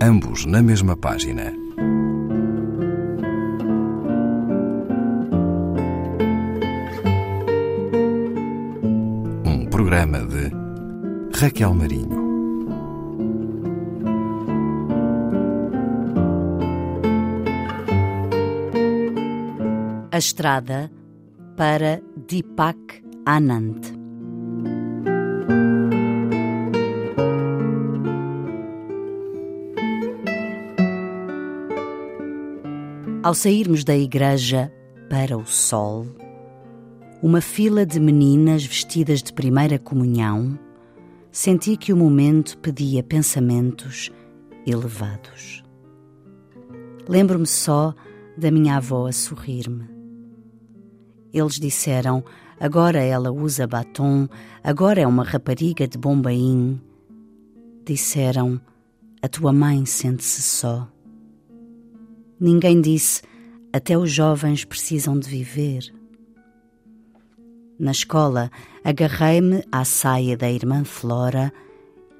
ambos na mesma página. Um programa de Raquel Marinho. A estrada para Deepak Anand. Ao sairmos da igreja para o sol, uma fila de meninas vestidas de primeira comunhão, senti que o momento pedia pensamentos elevados. Lembro-me só da minha avó a sorrir-me. Eles disseram: agora ela usa batom, agora é uma rapariga de Bombaim. Disseram: a tua mãe sente-se só. Ninguém disse: até os jovens precisam de viver. Na escola, agarrei-me à saia da irmã Flora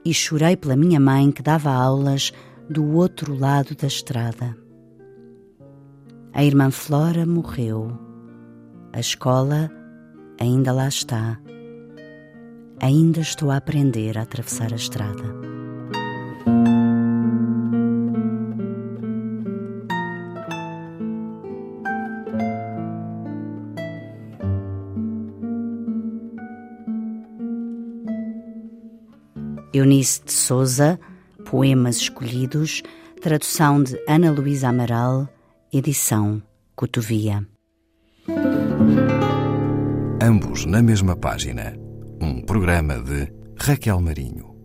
e chorei pela minha mãe que dava aulas do outro lado da estrada. A irmã Flora morreu. A escola ainda lá está. Ainda estou a aprender a atravessar a estrada. Eunice de Souza, Poemas Escolhidos, tradução de Ana Luísa Amaral, edição Cotovia. Ambos na mesma página. Um programa de Raquel Marinho.